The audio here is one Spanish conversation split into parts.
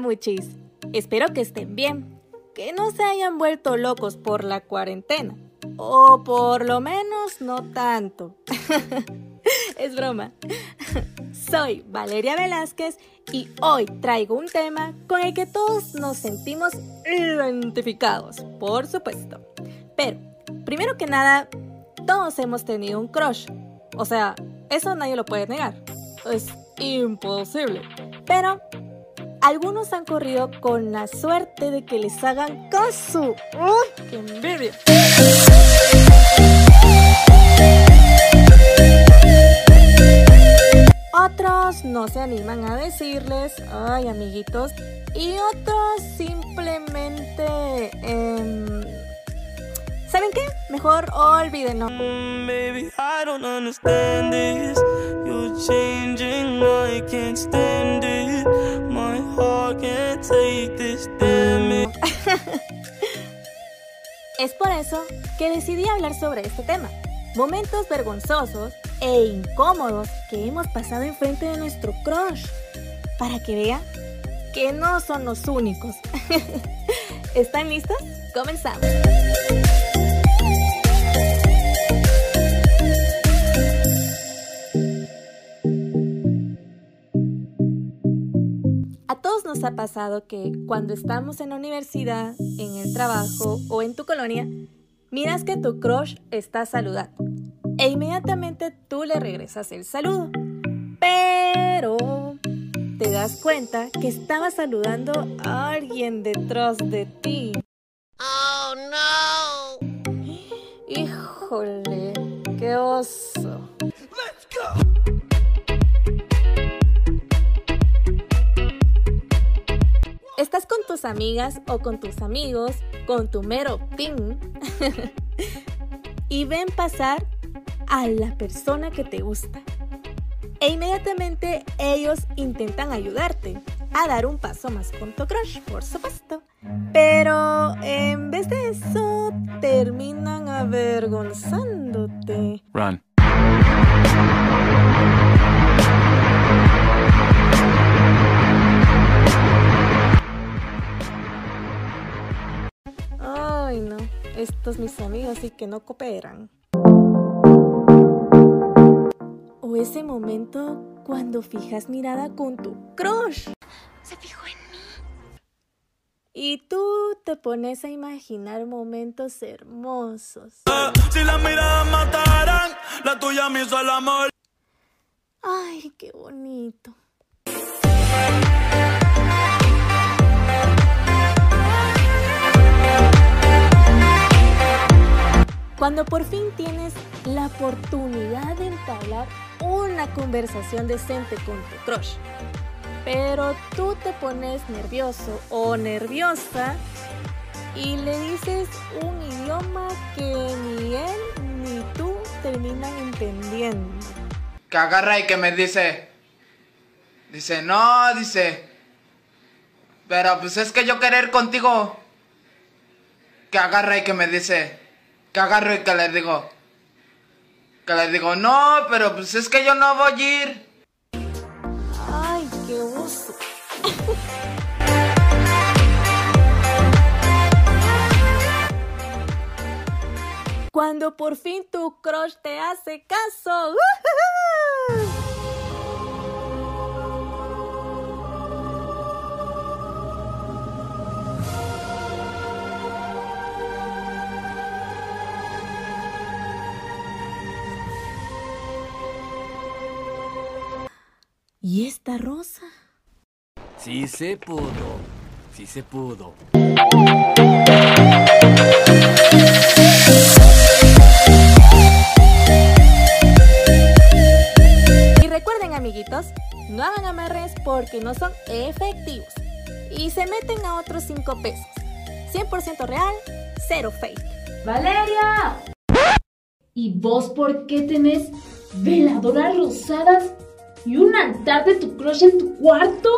Wichis. Espero que estén bien, que no se hayan vuelto locos por la cuarentena, o por lo menos no tanto. es broma. Soy Valeria Velázquez y hoy traigo un tema con el que todos nos sentimos identificados, por supuesto. Pero, primero que nada, todos hemos tenido un crush. O sea, eso nadie lo puede negar. Es imposible. Pero algunos han corrido con la suerte de que les hagan caso. ¡Uy, qué envidia! Otros no se animan a decirles, ay amiguitos, y otros simplemente... Eh, ¿Saben qué? Mejor olvídenlo. Baby, I don't understand this. You're changing, I can't stand it. Es por eso que decidí hablar sobre este tema. Momentos vergonzosos e incómodos que hemos pasado enfrente de nuestro crush. Para que vean que no son los únicos. ¿Están listos? Comenzamos. Todos nos ha pasado que cuando estamos en la universidad, en el trabajo o en tu colonia, miras que tu crush está saludando e inmediatamente tú le regresas el saludo. Pero te das cuenta que estaba saludando a alguien detrás de ti. Oh no. Híjole, qué oso. Amigas o con tus amigos, con tu mero ping, y ven pasar a la persona que te gusta. E inmediatamente ellos intentan ayudarte a dar un paso más con tu crush, por supuesto. Pero en vez de eso, terminan avergonzándote. Run. Estos mis amigos sí que no cooperan. ese momento cuando fijas mirada con tu crush. Se fijó en mí. Y tú te pones a imaginar momentos hermosos. Si la mirada mataran, la tuya me hizo el amor. Ay, qué bonito. Cuando por fin tienes la oportunidad de entablar una conversación decente con tu crush, pero tú te pones nervioso o nerviosa y le dices un idioma que ni él ni tú terminan entendiendo. Que agarra y que me dice, dice, no, dice, pero pues es que yo querer contigo. Que agarra y que me dice, que agarro y que le digo, que le digo, no, pero pues es que yo no voy a ir. Ay, qué oso. Cuando por fin tu crush te hace caso. ¿Y esta rosa? Sí se pudo, sí se pudo. Y recuerden amiguitos, no hagan amarres porque no son efectivos. Y se meten a otros 5 pesos. 100% real, cero fake. ¡Valeria! ¿Y vos por qué tenés veladoras rosadas y un altar de tu crush en tu cuarto?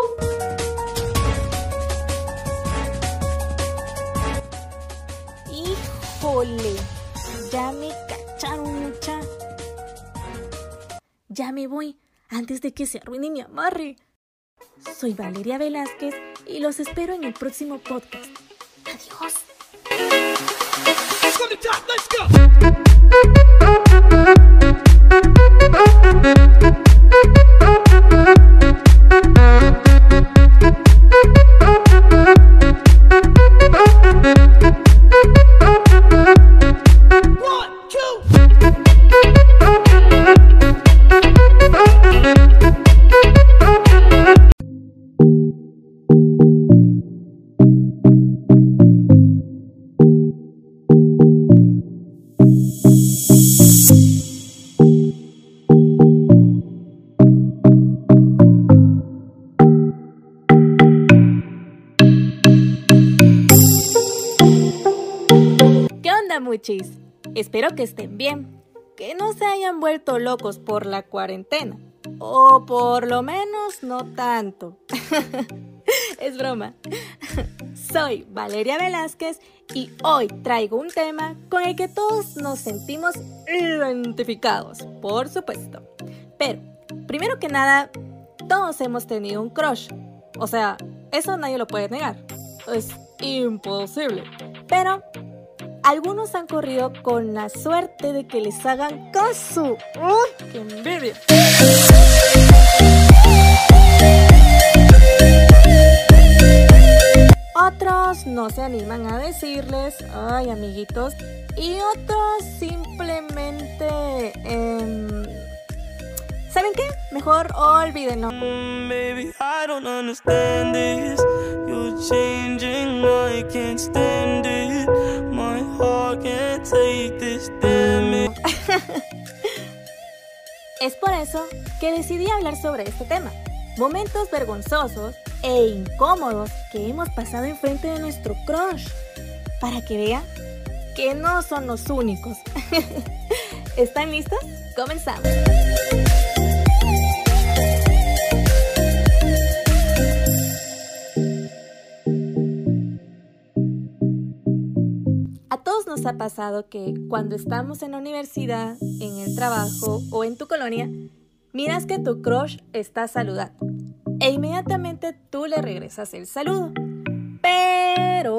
Híjole, ya me cacharon mucha. Ya me voy antes de que se arruine mi amarre. Soy Valeria Velázquez y los espero en el próximo podcast. Adiós. Espero que estén bien, que no se hayan vuelto locos por la cuarentena, o por lo menos no tanto. es broma. Soy Valeria Velázquez y hoy traigo un tema con el que todos nos sentimos identificados, por supuesto. Pero, primero que nada, todos hemos tenido un crush. O sea, eso nadie lo puede negar. Es imposible. Pero algunos han corrido con la suerte de que les hagan caso. ¡Uy, qué envidia! Otros no se animan a decirles, ay amiguitos, y otros simplemente... em, ¿Saben qué? Mejor olvídenlo. Baby, I don't understand this. You're changing, I can't stand it. Es por eso que decidí hablar sobre este tema. Momentos vergonzosos e incómodos que hemos pasado enfrente de nuestro crush. Para que vean que no son los únicos. ¿Están listos? Comenzamos. Todos nos ha pasado que cuando estamos en la universidad, en el trabajo o en tu colonia, miras que tu crush está saludando e inmediatamente tú le regresas el saludo. Pero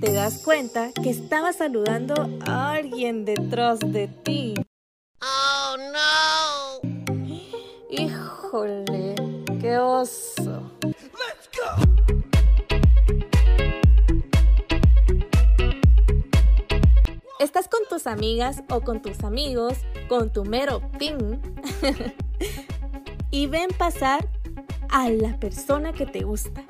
te das cuenta que estaba saludando a alguien detrás de ti. ¡Oh, no! Híjole, qué oso. Amigas o con tus amigos, con tu mero ping, y ven pasar a la persona que te gusta.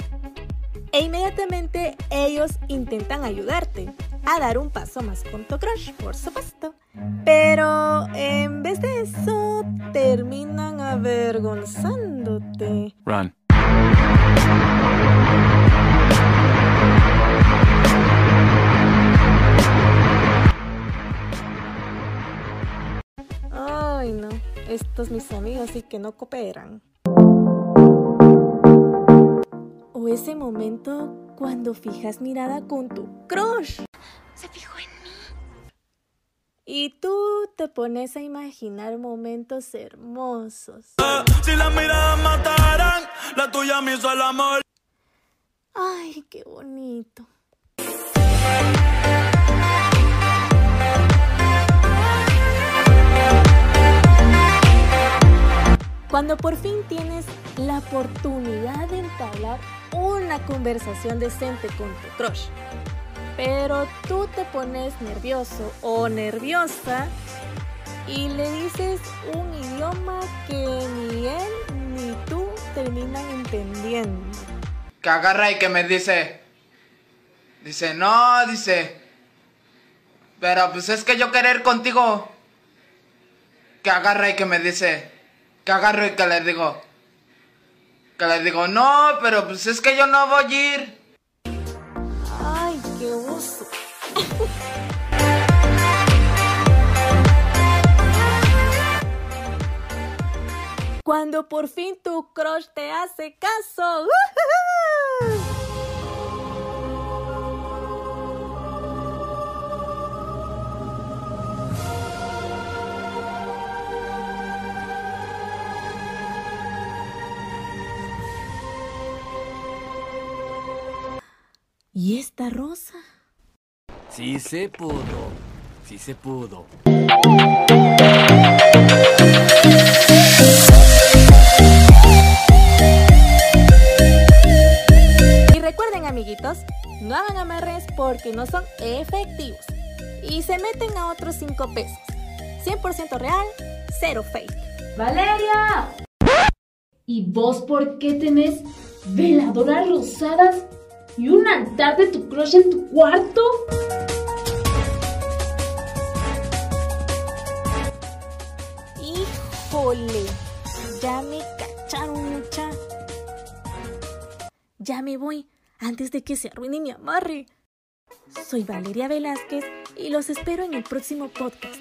E inmediatamente ellos intentan ayudarte a dar un paso más con tu crush, por supuesto. Pero en vez de eso, terminan avergonzándote. Run. Estos mis amigos sí que no cooperan. O ese momento cuando fijas mirada con tu crush. Se fijó en mí. Y tú te pones a imaginar momentos hermosos. Si las miradas mataran, la tuya me hizo el amor. Ay, qué bonito. Cuando por fin tienes la oportunidad de entablar una conversación decente con tu crush, pero tú te pones nervioso o nerviosa y le dices un idioma que ni él ni tú terminan entendiendo. Que agarra y que me dice, dice, no, dice, pero pues es que yo querer contigo. Que agarra y que me dice, que agarro y que le digo, que le digo, no, pero pues es que yo no voy a ir. Ay, qué oso. Cuando por fin tu crush te hace caso. ¿Y esta rosa? Sí se pudo. Sí se pudo. Y recuerden amiguitos, no hagan amarres porque no son efectivos. Y se meten a otros 5 pesos. 100% real, cero fake. ¡Valeria! ¿Y vos por qué tenés veladoras rosadas y un altar de tu crush en tu cuarto? Híjole, ya me cacharon mucha. Ya me voy antes de que se arruine mi amarre. Soy Valeria Velázquez y los espero en el próximo podcast.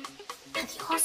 Adiós.